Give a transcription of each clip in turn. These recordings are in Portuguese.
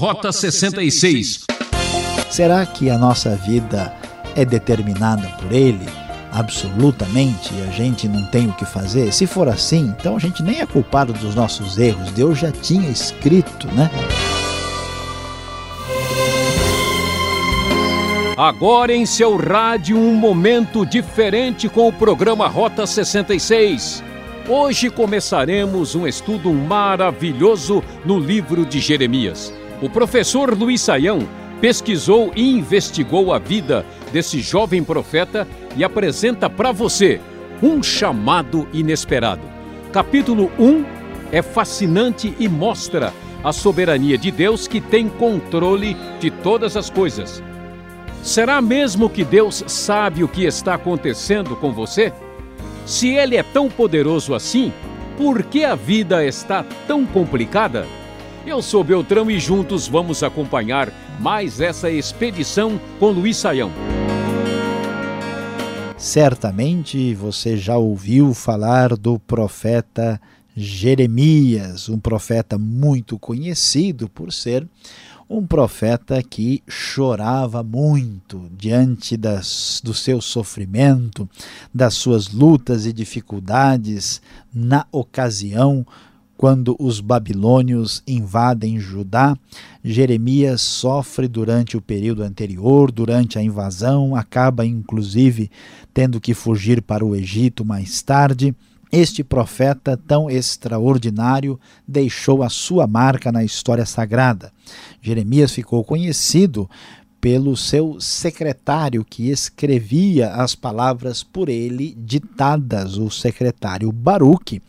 Rota 66. Será que a nossa vida é determinada por Ele? Absolutamente, e a gente não tem o que fazer? Se for assim, então a gente nem é culpado dos nossos erros, Deus já tinha escrito, né? Agora em seu rádio, um momento diferente com o programa Rota 66. Hoje começaremos um estudo maravilhoso no livro de Jeremias. O professor Luiz Saião pesquisou e investigou a vida desse jovem profeta e apresenta para você um chamado inesperado. Capítulo 1 é fascinante e mostra a soberania de Deus que tem controle de todas as coisas. Será mesmo que Deus sabe o que está acontecendo com você? Se Ele é tão poderoso assim, por que a vida está tão complicada? Eu sou Beltrão e juntos vamos acompanhar mais essa expedição com Luiz Saião. Certamente você já ouviu falar do profeta Jeremias, um profeta muito conhecido por ser um profeta que chorava muito diante das, do seu sofrimento, das suas lutas e dificuldades na ocasião quando os babilônios invadem Judá, Jeremias sofre durante o período anterior, durante a invasão, acaba inclusive tendo que fugir para o Egito mais tarde. Este profeta tão extraordinário deixou a sua marca na história sagrada. Jeremias ficou conhecido pelo seu secretário que escrevia as palavras por ele ditadas. O secretário Baruque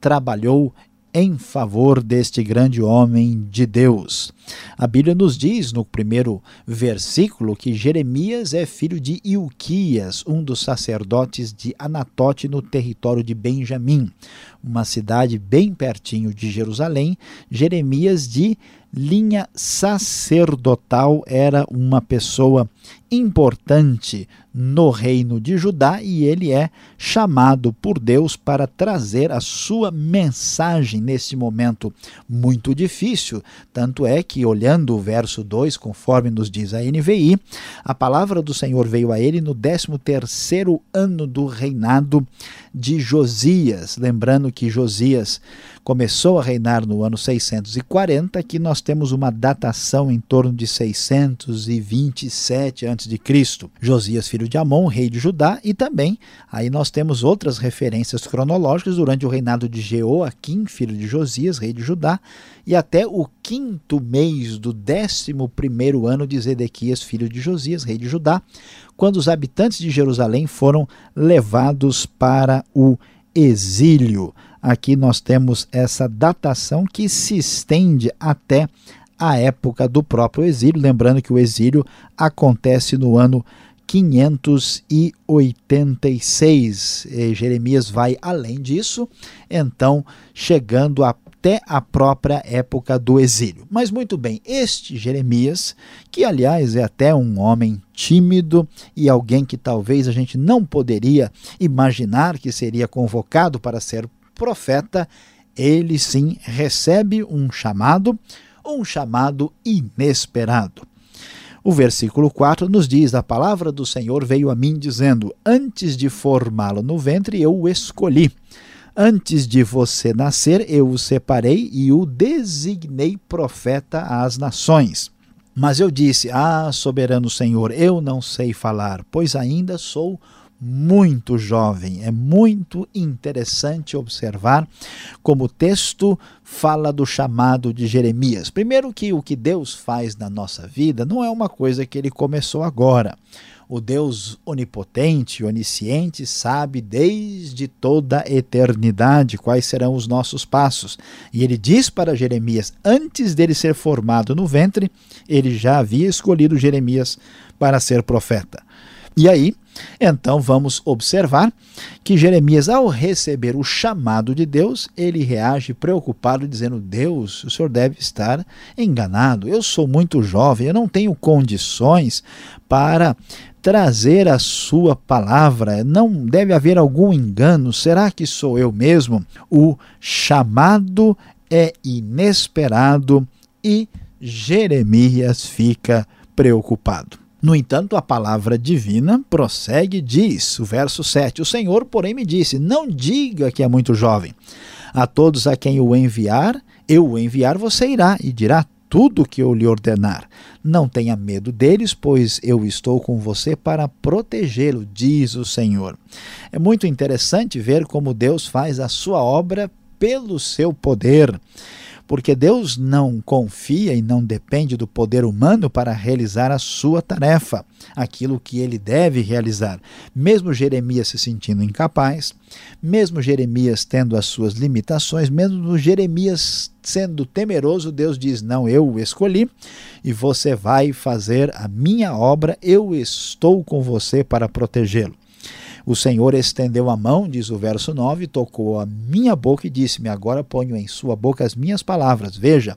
trabalhou em favor deste grande homem de Deus. A Bíblia nos diz no primeiro versículo que Jeremias é filho de Ilquias, um dos sacerdotes de Anatote no território de Benjamim, uma cidade bem pertinho de Jerusalém. Jeremias de linha sacerdotal era uma pessoa importante no reino de Judá e ele é chamado por Deus para trazer a sua mensagem nesse momento muito difícil. Tanto é que, olhando o verso 2, conforme nos diz a NVI, a palavra do Senhor veio a ele no 13 ano do reinado de Josias. Lembrando que Josias começou a reinar no ano 640, que nós temos uma datação em torno de 627 a.C. Josias, filho de Amon, rei de Judá, e também aí nós temos outras referências cronológicas durante o reinado de Jeoaquim, filho de Josias, rei de Judá, e até o quinto mês do décimo primeiro ano de Zedequias, filho de Josias, rei de Judá, quando os habitantes de Jerusalém foram levados para o exílio. Aqui nós temos essa datação que se estende até a época do próprio exílio, lembrando que o exílio acontece no ano 586. E Jeremias vai além disso, então chegando até a própria época do exílio. Mas muito bem, este Jeremias, que aliás é até um homem tímido e alguém que talvez a gente não poderia imaginar que seria convocado para ser profeta, ele sim recebe um chamado, um chamado inesperado. O versículo 4 nos diz: A palavra do Senhor veio a mim dizendo: Antes de formá-lo no ventre, eu o escolhi. Antes de você nascer, eu o separei e o designei profeta às nações. Mas eu disse: Ah, soberano Senhor, eu não sei falar, pois ainda sou muito jovem. É muito interessante observar como o texto fala do chamado de Jeremias. Primeiro que o que Deus faz na nossa vida não é uma coisa que ele começou agora. O Deus onipotente, onisciente, sabe desde toda a eternidade quais serão os nossos passos. E ele diz para Jeremias, antes dele ser formado no ventre, ele já havia escolhido Jeremias para ser profeta. E aí, então vamos observar que Jeremias, ao receber o chamado de Deus, ele reage preocupado, dizendo: Deus, o senhor deve estar enganado. Eu sou muito jovem, eu não tenho condições para trazer a sua palavra. Não deve haver algum engano. Será que sou eu mesmo? O chamado é inesperado e Jeremias fica preocupado. No entanto, a palavra divina prossegue e diz, o verso 7, O Senhor, porém, me disse, não diga que é muito jovem. A todos a quem o enviar, eu o enviar, você irá e dirá tudo o que eu lhe ordenar. Não tenha medo deles, pois eu estou com você para protegê-lo, diz o Senhor. É muito interessante ver como Deus faz a sua obra pelo seu poder porque Deus não confia e não depende do poder humano para realizar a sua tarefa, aquilo que ele deve realizar. Mesmo Jeremias se sentindo incapaz, mesmo Jeremias tendo as suas limitações, mesmo Jeremias sendo temeroso, Deus diz: Não, eu o escolhi e você vai fazer a minha obra, eu estou com você para protegê-lo. O Senhor estendeu a mão, diz o verso 9, tocou a minha boca e disse-me: Agora ponho em sua boca as minhas palavras. Veja,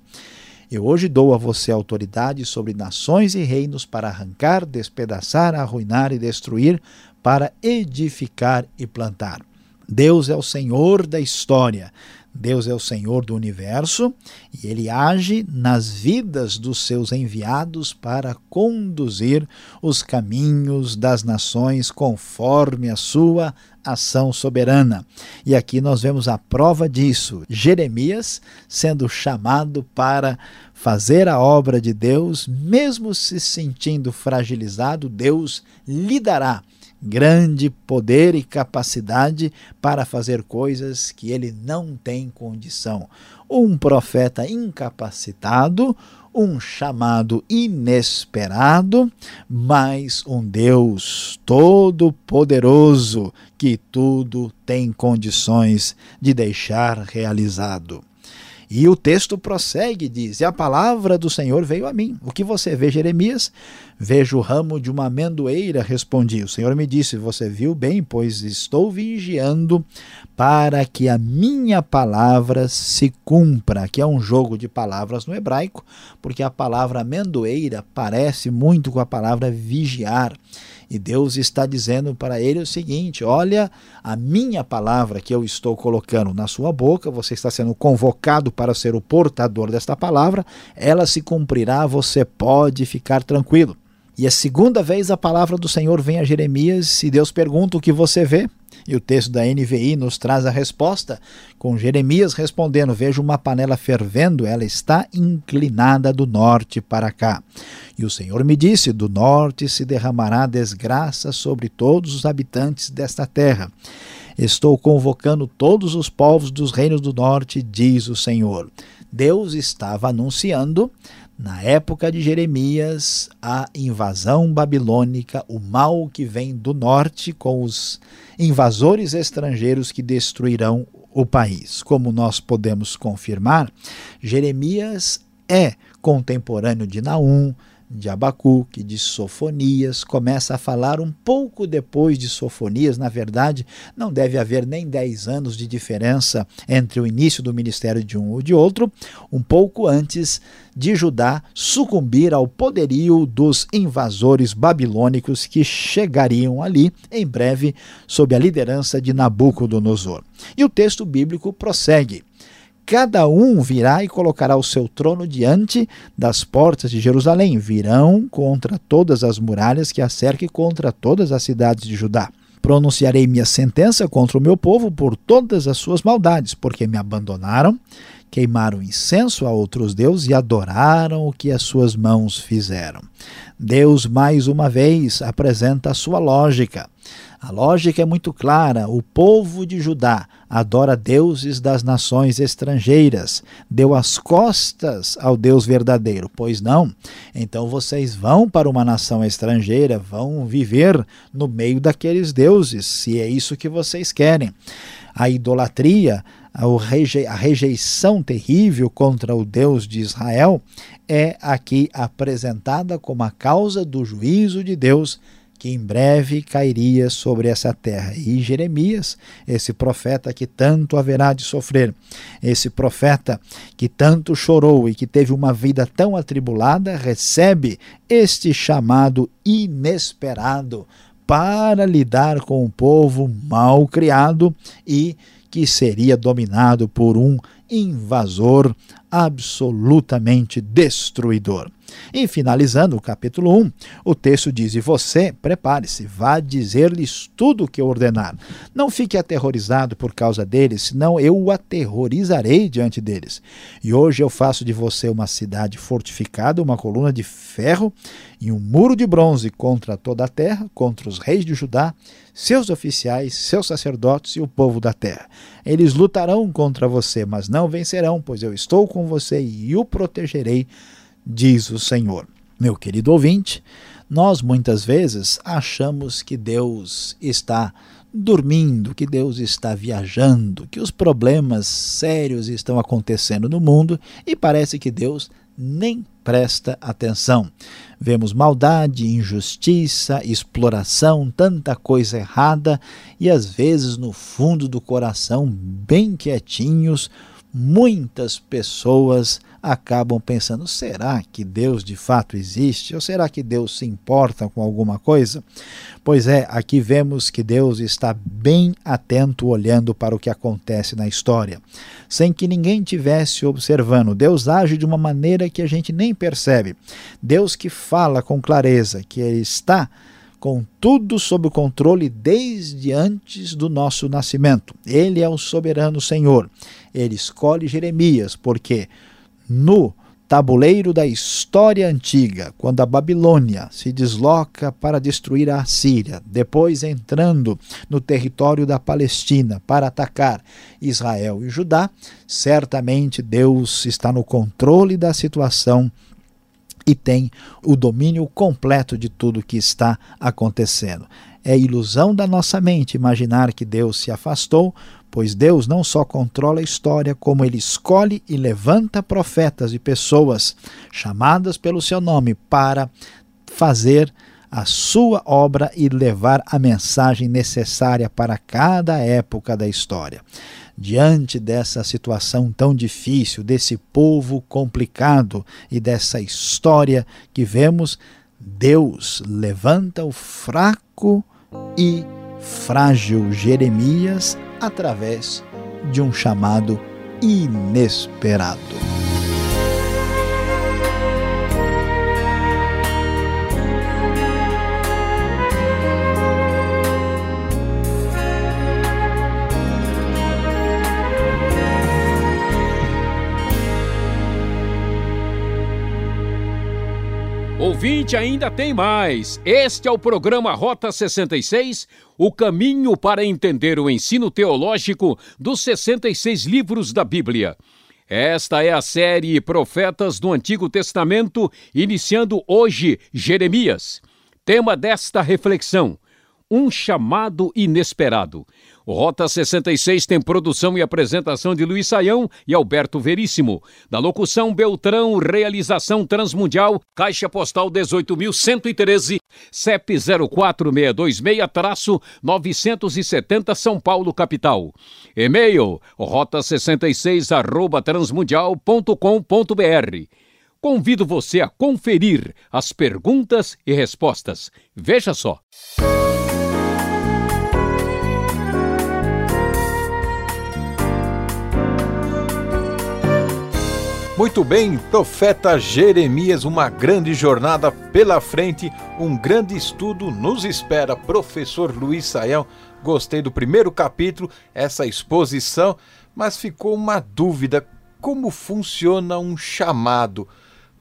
eu hoje dou a você autoridade sobre nações e reinos para arrancar, despedaçar, arruinar e destruir, para edificar e plantar. Deus é o Senhor da história. Deus é o Senhor do universo e ele age nas vidas dos seus enviados para conduzir os caminhos das nações conforme a sua ação soberana. E aqui nós vemos a prova disso. Jeremias sendo chamado para fazer a obra de Deus, mesmo se sentindo fragilizado, Deus lhe dará grande poder e capacidade para fazer coisas que ele não tem condição. Um profeta incapacitado, um chamado inesperado, mas um Deus todo-poderoso que tudo tem condições de deixar realizado. E o texto prossegue, diz: E a palavra do Senhor veio a mim. O que você vê, Jeremias? Vejo o ramo de uma amendoeira, respondi. O Senhor me disse: Você viu bem, pois estou vigiando para que a minha palavra se cumpra. Que é um jogo de palavras no hebraico, porque a palavra amendoeira parece muito com a palavra vigiar. E Deus está dizendo para ele o seguinte: olha, a minha palavra que eu estou colocando na sua boca, você está sendo convocado para ser o portador desta palavra, ela se cumprirá, você pode ficar tranquilo. E a segunda vez a palavra do Senhor vem a Jeremias e Deus pergunta o que você vê. E o texto da NVI nos traz a resposta, com Jeremias respondendo: Vejo uma panela fervendo, ela está inclinada do norte para cá. E o Senhor me disse: Do norte se derramará desgraça sobre todos os habitantes desta terra. Estou convocando todos os povos dos reinos do norte, diz o Senhor. Deus estava anunciando na época de Jeremias, a invasão babilônica, o mal que vem do norte com os invasores estrangeiros que destruirão o país. Como nós podemos confirmar, Jeremias é contemporâneo de Naum, de Abacuque, de Sofonias, começa a falar um pouco depois de Sofonias, na verdade, não deve haver nem 10 anos de diferença entre o início do ministério de um ou de outro, um pouco antes de Judá sucumbir ao poderio dos invasores babilônicos que chegariam ali em breve sob a liderança de Nabucodonosor. E o texto bíblico prossegue cada um virá e colocará o seu trono diante das portas de Jerusalém. Virão contra todas as muralhas que a cerquem contra todas as cidades de Judá. Pronunciarei minha sentença contra o meu povo por todas as suas maldades, porque me abandonaram, queimaram incenso a outros deuses e adoraram o que as suas mãos fizeram. Deus, mais uma vez, apresenta a sua lógica. A lógica é muito clara: o povo de Judá adora deuses das nações estrangeiras, deu as costas ao Deus verdadeiro. Pois não? Então vocês vão para uma nação estrangeira, vão viver no meio daqueles deuses, se é isso que vocês querem. A idolatria, a rejeição terrível contra o Deus de Israel é aqui apresentada como a causa do juízo de Deus que em breve cairia sobre essa terra. E Jeremias, esse profeta que tanto haverá de sofrer, esse profeta que tanto chorou e que teve uma vida tão atribulada, recebe este chamado inesperado para lidar com um povo mal criado e que seria dominado por um invasor absolutamente destruidor. E finalizando o capítulo 1, o texto diz: E você, prepare-se, vá dizer-lhes tudo o que eu ordenar. Não fique aterrorizado por causa deles, senão eu o aterrorizarei diante deles. E hoje eu faço de você uma cidade fortificada, uma coluna de ferro e um muro de bronze contra toda a terra, contra os reis de Judá, seus oficiais, seus sacerdotes e o povo da terra. Eles lutarão contra você, mas não vencerão, pois eu estou com você e o protegerei diz o Senhor. Meu querido ouvinte, nós muitas vezes achamos que Deus está dormindo, que Deus está viajando, que os problemas sérios estão acontecendo no mundo e parece que Deus nem presta atenção. Vemos maldade, injustiça, exploração, tanta coisa errada e às vezes no fundo do coração, bem quietinhos, muitas pessoas acabam pensando: será que Deus de fato existe? Ou será que Deus se importa com alguma coisa? Pois é, aqui vemos que Deus está bem atento olhando para o que acontece na história, sem que ninguém tivesse observando. Deus age de uma maneira que a gente nem percebe. Deus que fala com clareza, que Ele está com tudo sob o controle desde antes do nosso nascimento. Ele é o soberano Senhor. Ele escolhe Jeremias, porque no tabuleiro da história antiga, quando a Babilônia se desloca para destruir a Assíria, depois entrando no território da Palestina para atacar Israel e Judá, certamente Deus está no controle da situação e tem o domínio completo de tudo que está acontecendo. É ilusão da nossa mente imaginar que Deus se afastou pois Deus não só controla a história, como ele escolhe e levanta profetas e pessoas chamadas pelo seu nome para fazer a sua obra e levar a mensagem necessária para cada época da história. Diante dessa situação tão difícil, desse povo complicado e dessa história que vemos, Deus levanta o fraco e frágil Jeremias através de um chamado inesperado. Ouvinte, ainda tem mais. Este é o programa Rota 66, o caminho para entender o ensino teológico dos 66 livros da Bíblia. Esta é a série Profetas do Antigo Testamento, iniciando hoje Jeremias. Tema desta reflexão: um chamado inesperado. O Rota 66 tem produção e apresentação de Luiz Saião e Alberto Veríssimo. Da locução Beltrão, realização Transmundial, Caixa Postal 18.113, CEP 04626-970 São Paulo, capital. E-mail rota66 arroba transmundial.com.br. Convido você a conferir as perguntas e respostas. Veja só. Muito bem, profeta Jeremias, uma grande jornada pela frente, um grande estudo nos espera. Professor Luiz Saião, gostei do primeiro capítulo, essa exposição, mas ficou uma dúvida: como funciona um chamado?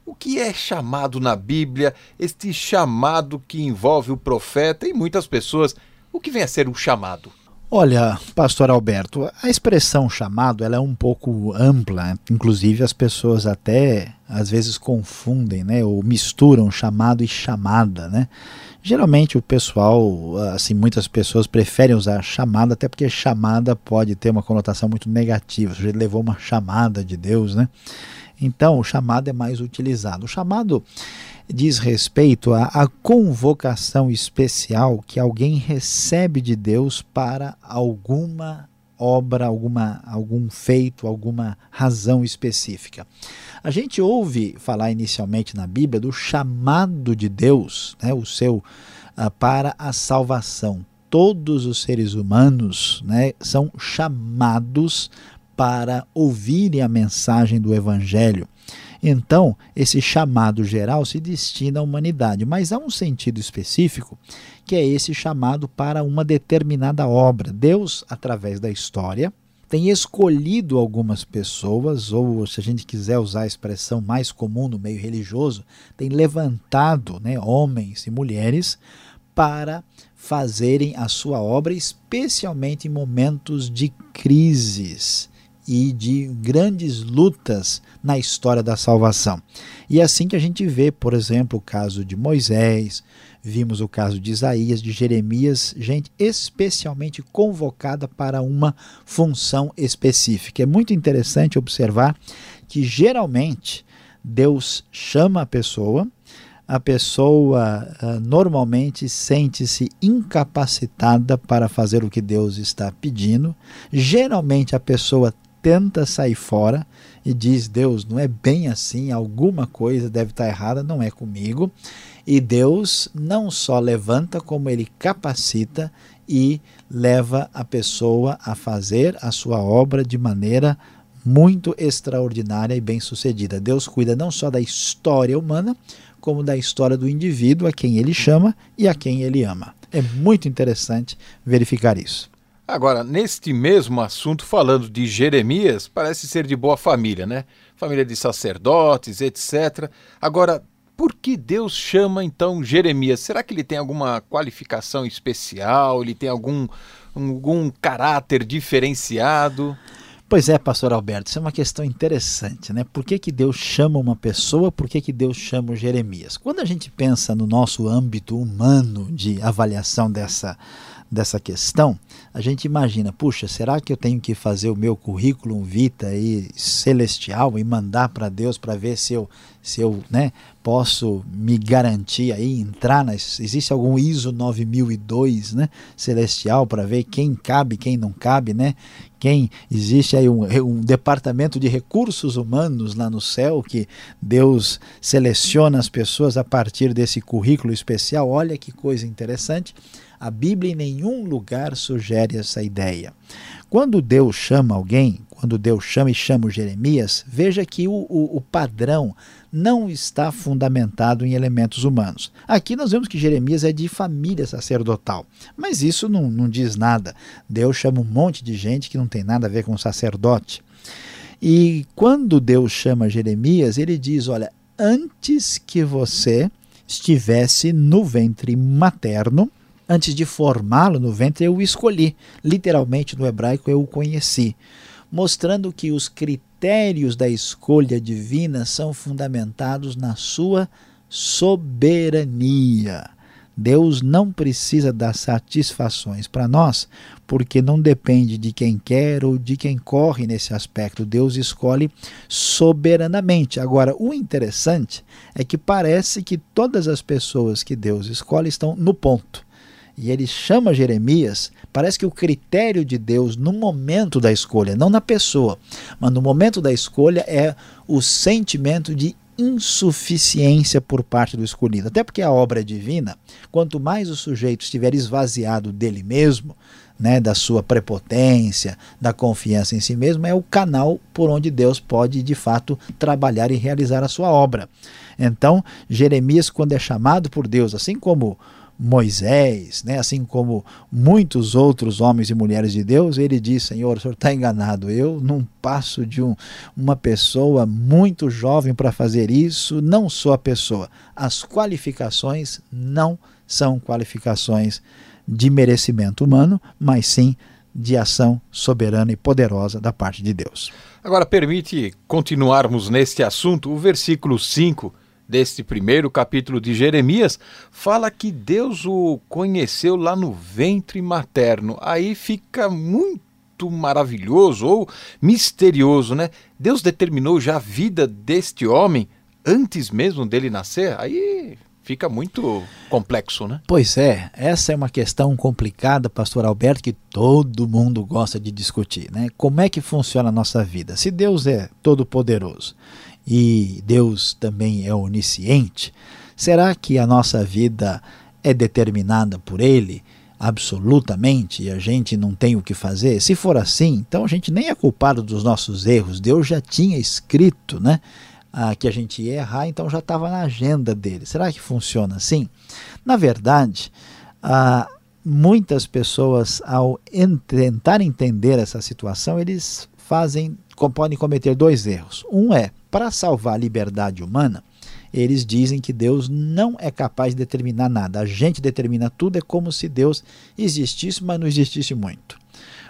O que é chamado na Bíblia? Este chamado que envolve o profeta e muitas pessoas. O que vem a ser um chamado? Olha, pastor Alberto, a expressão chamado ela é um pouco ampla, inclusive as pessoas até às vezes confundem, né, ou misturam chamado e chamada, né? Geralmente o pessoal, assim, muitas pessoas preferem usar chamada, até porque chamada pode ter uma conotação muito negativa. Você levou uma chamada de Deus, né? Então, o chamado é mais utilizado. O chamado diz respeito à, convocação especial que alguém recebe de Deus para alguma obra, alguma, algum feito, alguma razão específica. A gente ouve falar inicialmente na Bíblia do chamado de Deus, né, o seu uh, para a salvação. Todos os seres humanos né, são chamados para ouvirem a mensagem do Evangelho. Então, esse chamado geral se destina à humanidade, mas há um sentido específico que é esse chamado para uma determinada obra. Deus, através da história, tem escolhido algumas pessoas, ou se a gente quiser usar a expressão mais comum no meio religioso, tem levantado né, homens e mulheres para fazerem a sua obra, especialmente em momentos de crises e de grandes lutas na história da salvação. E é assim que a gente vê, por exemplo, o caso de Moisés, vimos o caso de Isaías, de Jeremias, gente especialmente convocada para uma função específica. É muito interessante observar que geralmente Deus chama a pessoa, a pessoa uh, normalmente sente-se incapacitada para fazer o que Deus está pedindo. Geralmente a pessoa tenta sair fora e diz: Deus, não é bem assim, alguma coisa deve estar errada, não é comigo. E Deus não só levanta, como ele capacita e leva a pessoa a fazer a sua obra de maneira muito extraordinária e bem-sucedida. Deus cuida não só da história humana, como da história do indivíduo a quem ele chama e a quem ele ama. É muito interessante verificar isso. Agora, neste mesmo assunto, falando de Jeremias, parece ser de boa família, né? Família de sacerdotes, etc. Agora, por que Deus chama então Jeremias? Será que ele tem alguma qualificação especial? Ele tem algum, algum caráter diferenciado? Pois é, pastor Alberto, isso é uma questão interessante, né? Por que, que Deus chama uma pessoa, por que, que Deus chama Jeremias? Quando a gente pensa no nosso âmbito humano de avaliação dessa, dessa questão, a gente imagina, puxa, será que eu tenho que fazer o meu currículo vita aí celestial e mandar para Deus para ver se eu, se eu né, posso me garantir aí, entrar. Existe algum ISO 9002 né, celestial para ver quem cabe, quem não cabe, né? Quem existe aí um, um departamento de recursos humanos lá no céu que Deus seleciona as pessoas a partir desse currículo especial. Olha que coisa interessante. A Bíblia em nenhum lugar sugere essa ideia. Quando Deus chama alguém, quando Deus chama e chama o Jeremias, veja que o, o, o, padrão não está fundamentado em elementos humanos. Aqui nós vemos que Jeremias é de família sacerdotal, mas isso não, não diz nada. Deus chama um monte de gente que não tem nada a ver com sacerdote. E quando Deus chama Jeremias, ele diz: Olha, antes que você estivesse no ventre materno, Antes de formá-lo no ventre, eu o escolhi. Literalmente, no hebraico, eu o conheci. Mostrando que os critérios da escolha divina são fundamentados na sua soberania. Deus não precisa dar satisfações para nós, porque não depende de quem quer ou de quem corre nesse aspecto. Deus escolhe soberanamente. Agora, o interessante é que parece que todas as pessoas que Deus escolhe estão no ponto e ele chama Jeremias, parece que o critério de Deus no momento da escolha, não na pessoa, mas no momento da escolha é o sentimento de insuficiência por parte do escolhido. Até porque a obra é divina, quanto mais o sujeito estiver esvaziado dele mesmo, né, da sua prepotência, da confiança em si mesmo, é o canal por onde Deus pode de fato trabalhar e realizar a sua obra. Então, Jeremias, quando é chamado por Deus, assim como Moisés, né, assim como muitos outros homens e mulheres de Deus, ele diz: Senhor, o senhor está enganado. Eu não passo de um, uma pessoa muito jovem para fazer isso, não sou a pessoa. As qualificações não são qualificações de merecimento humano, mas sim de ação soberana e poderosa da parte de Deus. Agora, permite continuarmos neste assunto. O versículo 5 deste primeiro capítulo de Jeremias, fala que Deus o conheceu lá no ventre materno. Aí fica muito maravilhoso ou misterioso, né? Deus determinou já a vida deste homem antes mesmo dele nascer? Aí fica muito complexo, né? Pois é, essa é uma questão complicada, pastor Alberto, que todo mundo gosta de discutir, né? Como é que funciona a nossa vida? Se Deus é todo poderoso e Deus também é onisciente, será que a nossa vida é determinada por Ele? absolutamente e a gente não tem o que fazer? Se for assim, então a gente nem é culpado dos nossos erros. Deus já tinha escrito, né? Ah, que a gente ia errar, então já estava na agenda dele. Será que funciona assim? Na verdade, ah, muitas pessoas, ao tentar entender essa situação, eles fazem, podem cometer dois erros. Um é, para salvar a liberdade humana, eles dizem que Deus não é capaz de determinar nada. A gente determina tudo, é como se Deus existisse, mas não existisse muito.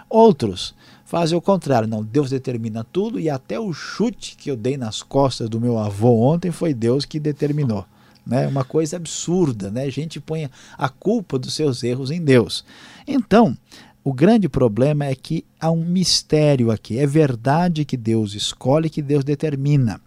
Outros fazem o contrário, não, Deus determina tudo e até o chute que eu dei nas costas do meu avô ontem foi Deus que determinou. Né? Uma coisa absurda, né? A gente põe a culpa dos seus erros em Deus. Então, o grande problema é que há um mistério aqui. É verdade que Deus escolhe, que Deus determina.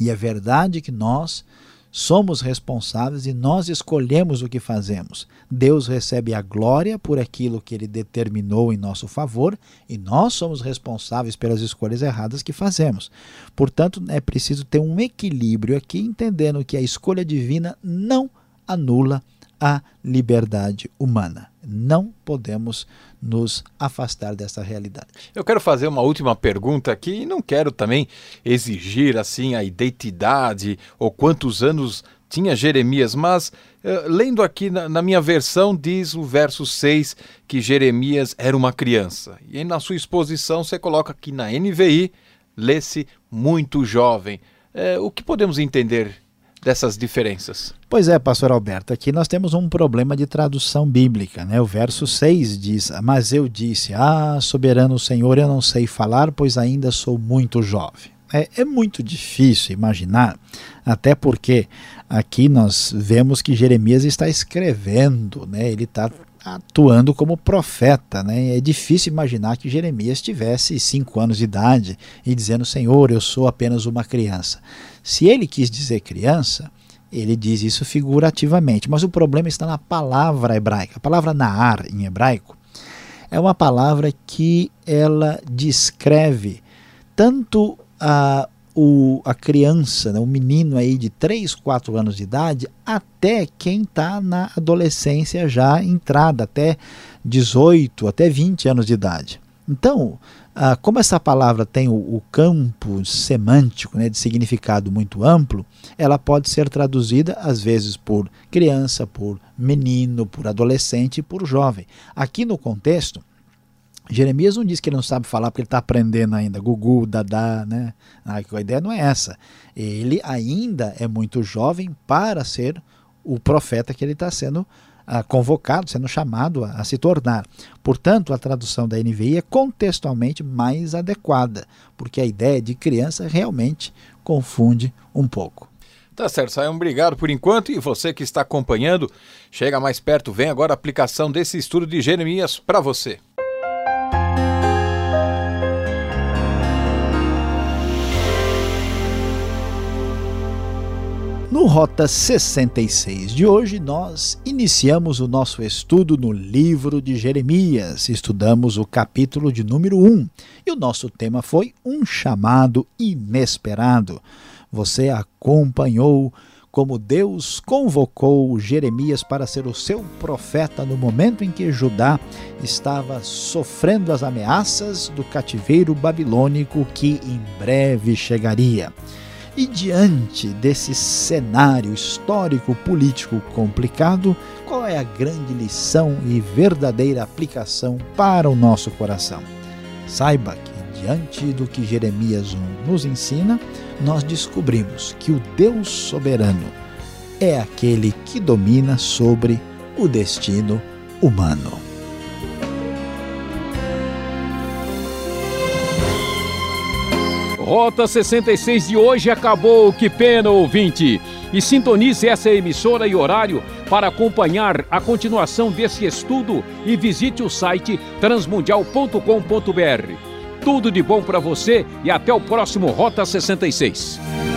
E é verdade que nós somos responsáveis e nós escolhemos o que fazemos. Deus recebe a glória por aquilo que ele determinou em nosso favor e nós somos responsáveis pelas escolhas erradas que fazemos. Portanto, é preciso ter um equilíbrio aqui, entendendo que a escolha divina não anula a liberdade humana. Não podemos nos afastar dessa realidade. Eu quero fazer uma última pergunta aqui e não quero também exigir assim a identidade ou quantos anos tinha Jeremias, mas uh, lendo aqui na, na, minha versão diz o verso 6 que Jeremias era uma criança. E na sua exposição você coloca que na NVI lê-se muito jovem. Uh, o que podemos entender dessas diferenças? Pois é, pastor Alberto, aqui nós temos um problema de tradução bíblica. Né? O verso 6 diz: Mas eu disse, Ah, soberano Senhor, eu não sei falar, pois ainda sou muito jovem. É, é muito difícil imaginar, até porque aqui nós vemos que Jeremias está escrevendo, né? ele está atuando como profeta. Né? É difícil imaginar que Jeremias tivesse cinco anos de idade e dizendo: Senhor, eu sou apenas uma criança. Se ele quis dizer criança, ele diz isso figurativamente, mas o problema está na palavra hebraica. A palavra naar em hebraico é uma palavra que ela descreve tanto a, o, a criança, né, o menino aí de 3, 4 anos de idade, até quem está na adolescência já entrada, até 18, até 20 anos de idade. Então, ah, como essa palavra tem o, o campo semântico né, de significado muito amplo, ela pode ser traduzida às vezes por criança, por menino, por adolescente por jovem. Aqui no contexto, Jeremias não diz que ele não sabe falar porque ele está aprendendo ainda, Gugu, Dadá, né? Ah, a ideia não é essa. Ele ainda é muito jovem para ser o profeta que ele está sendo convocado, sendo chamado a, a, se tornar. Portanto, a tradução da NVI é contextualmente mais adequada, porque a ideia de criança realmente confunde um pouco. Tá certo, Sayão, obrigado por enquanto. E você que está acompanhando, chega mais perto, vem agora a aplicação desse estudo de Jeremias para você. No Rota 66 de hoje, nós iniciamos o nosso estudo no livro de Jeremias. Estudamos o capítulo de número 1 e o nosso tema foi Um Chamado Inesperado. Você acompanhou como Deus convocou Jeremias para ser o seu profeta no momento em que Judá estava sofrendo as ameaças do cativeiro babilônico que em breve chegaria. E diante desse cenário histórico-político complicado, qual é a grande lição e verdadeira aplicação para o nosso coração? Saiba que, diante do que Jeremias 1 nos ensina, nós descobrimos que o Deus soberano é aquele que domina sobre o destino humano. Rota 66 de hoje acabou, que pena, ouvinte! E sintonize essa emissora e horário para acompanhar a continuação desse estudo e visite o site transmundial.com.br. Tudo de bom para você e até o próximo Rota 66.